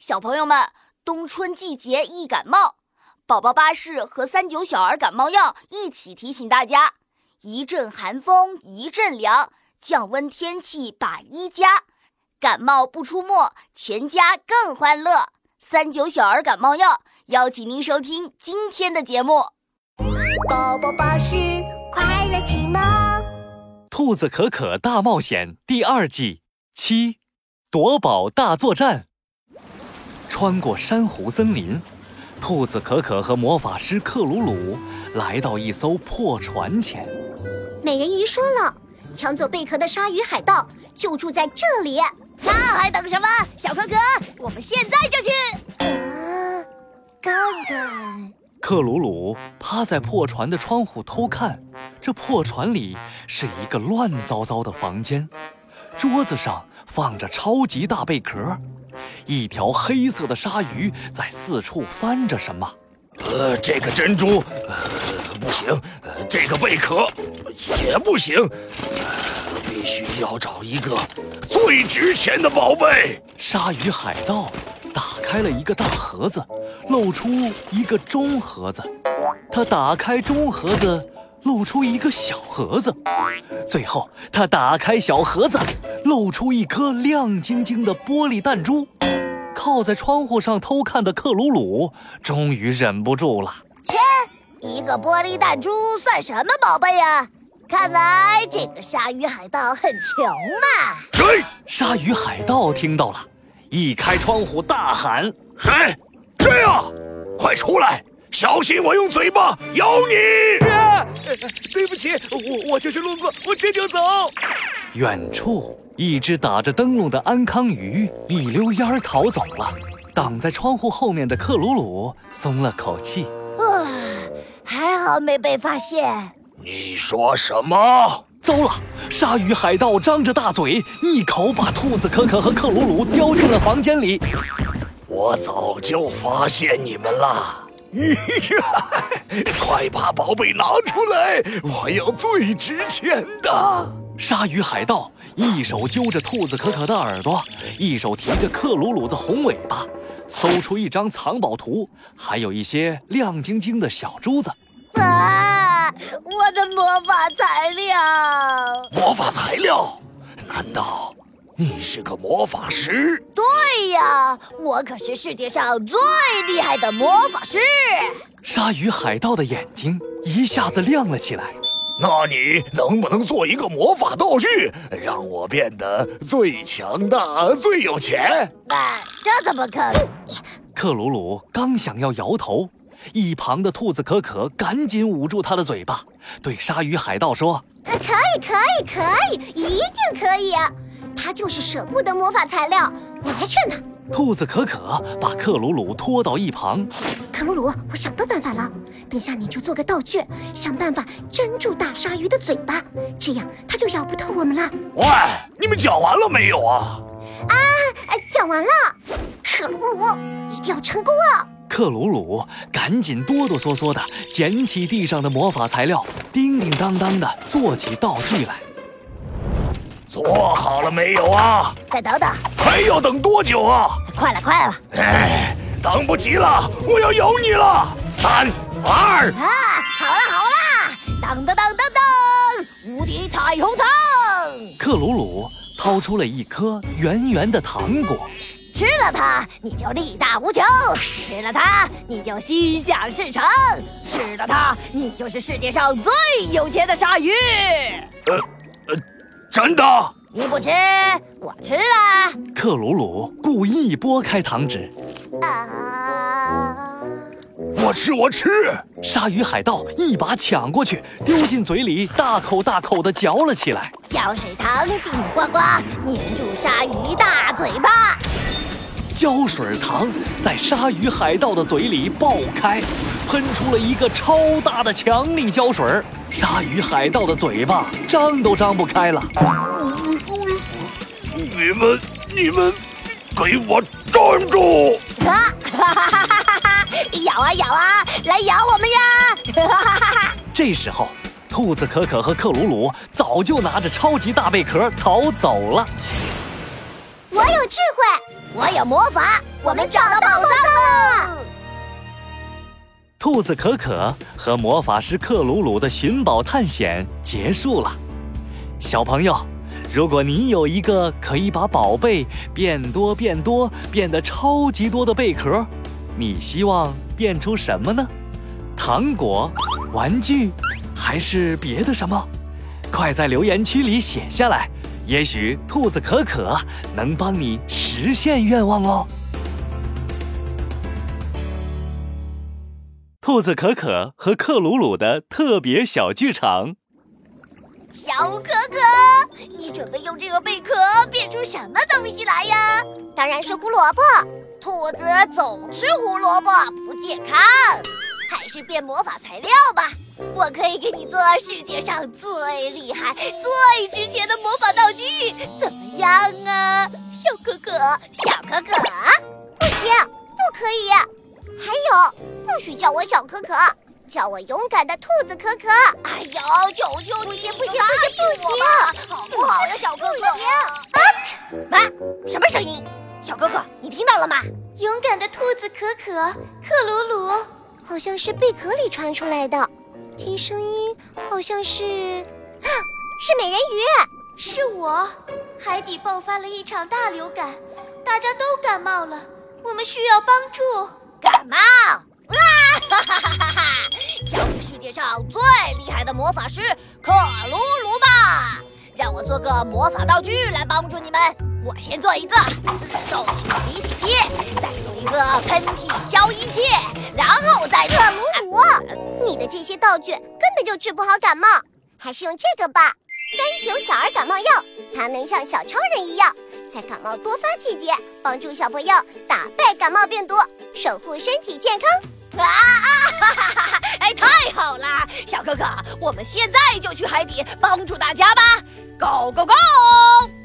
小朋友们，冬春季节易感冒，宝宝巴士和三九小儿感冒药一起提醒大家：一阵寒风一阵凉，降温天气把衣加，感冒不出没，全家更欢乐。三九小儿感冒药邀请您收听今天的节目。宝宝巴士快乐启蒙，《兔子可可大冒险》第二季七，夺宝大作战。穿过珊瑚森林，兔子可可和魔法师克鲁鲁来到一艘破船前。美人鱼说了，抢走贝壳的鲨鱼海盗就住在这里。那还等什么？小可可，我们现在就去。啊，看看。克鲁鲁趴在破船的窗户偷看，这破船里是一个乱糟糟的房间，桌子上放着超级大贝壳。一条黑色的鲨鱼在四处翻着什么。呃，这个珍珠，呃，不行，呃，这个贝壳也不行，呃，必须要找一个最值钱的宝贝。鲨鱼海盗打开了一个大盒子，露出一个中盒子。他打开中盒子，露出一个小盒子。最后，他打开小盒子。露出一颗亮晶晶的玻璃弹珠，靠在窗户上偷看的克鲁鲁终于忍不住了。切，一个玻璃弹珠算什么宝贝呀？看来这个鲨鱼海盗很穷嘛。谁？鲨鱼海盗听到了，一开窗户大喊：“谁？谁啊？快出来！小心我用嘴巴咬你！”对不起，我我就是路过，我这就走。远处。一只打着灯笼的安康鱼一溜烟儿逃走了，挡在窗户后面的克鲁鲁松了口气。啊，还好没被发现。你说什么？糟了！鲨鱼海盗张着大嘴，一口把兔子可可和克鲁鲁叼进了房间里。我早就发现你们了！快把宝贝拿出来，我要最值钱的。鲨鱼海盗一手揪着兔子可可的耳朵，一手提着克鲁鲁的红尾巴，搜出一张藏宝图，还有一些亮晶晶的小珠子。啊！我的魔法材料！魔法材料？难道你是个魔法师？对呀，我可是世界上最厉害的魔法师。鲨鱼海盗的眼睛一下子亮了起来。那你能不能做一个魔法道具，让我变得最强大、最有钱？啊，这怎么可能？克鲁鲁刚想要摇头，一旁的兔子可可赶紧捂住他的嘴巴，对鲨鱼海盗说：“可以，可以，可以，一定可以！他就是舍不得魔法材料，我来劝他。”兔子可可把克鲁鲁拖到一旁。克鲁鲁，我想到办法了，等下你就做个道具，想办法粘住大鲨鱼的嘴巴，这样它就咬不透我们了。喂，你们讲完了没有啊？啊，讲完了。克鲁鲁，一定要成功啊！克鲁鲁赶紧哆哆嗦嗦地捡起地上的魔法材料，叮叮当当地做起道具来。做好了没有啊？再等等，还要等多久啊？快了，快了！哎，等不及了，我要咬你了！三二啊，好了好了，当当当当当，无敌彩虹糖！克鲁鲁掏出了一颗圆圆的糖果，吃了它你就力大无穷，吃了它你就心想事成，吃了它你就是世界上最有钱的鲨鱼。真的？你不吃，我吃啦。克鲁鲁故意拨开糖纸。啊！我吃，我吃。鲨鱼海盗一把抢过去，丢进嘴里，大口大口地嚼了起来。胶水糖顶呱呱，粘住鲨鱼大嘴巴。胶水糖在鲨鱼海盗的嘴里爆开，喷出了一个超大的强力胶水鲨鱼海盗的嘴巴张都张不开了。你们，你们，给我站住！哈哈哈哈哈！咬啊咬啊，来咬我们呀！哈哈哈哈！这时候，兔子可可和克鲁鲁早就拿着超级大贝壳逃走了。我有智慧。我有魔法，我们找到宝藏了！兔子可可和魔法师克鲁鲁的寻宝探险结束了。小朋友，如果你有一个可以把宝贝变多变多变得超级多的贝壳，你希望变出什么呢？糖果、玩具，还是别的什么？快在留言区里写下来，也许兔子可可能帮你实现愿望哦。兔子可可和克鲁鲁的特别小剧场。小可可，你准备用这个贝壳变出什么东西来呀？当然是胡萝卜。兔子总吃胡萝卜不健康，还是变魔法材料吧。我可以给你做世界上最厉害、最值钱的魔法道具，怎么样啊，小可可？小可可，不行，不可以。还有，不许叫我小可可，叫我勇敢的兔子可可。哎呦，求求你，不行不行不行不行，好不好呀，小可可？不行！啊，什么声音？小可可，你听到了吗？勇敢的兔子可可，克鲁鲁，好像是贝壳里传出来的。听声音，好像是，啊，是美人鱼，是我。海底爆发了一场大流感，大家都感冒了，我们需要帮助。感冒？啊哈哈哈哈哈！叫世界上最厉害的魔法师克鲁鲁吧，让我做个魔法道具来帮助你们。我先做一个自动性鼻涕机，再做一个喷嚏消音器，然后再克鲁鲁，你的这些道具根本就治不好感冒，还是用这个吧。三九小儿感冒药，它能像小超人一样，在感冒多发季节帮助小朋友打败感冒病毒，守护身体健康。啊啊哈哈哈哈！哎，太好了，小哥哥，我们现在就去海底帮助大家吧，Go Go Go！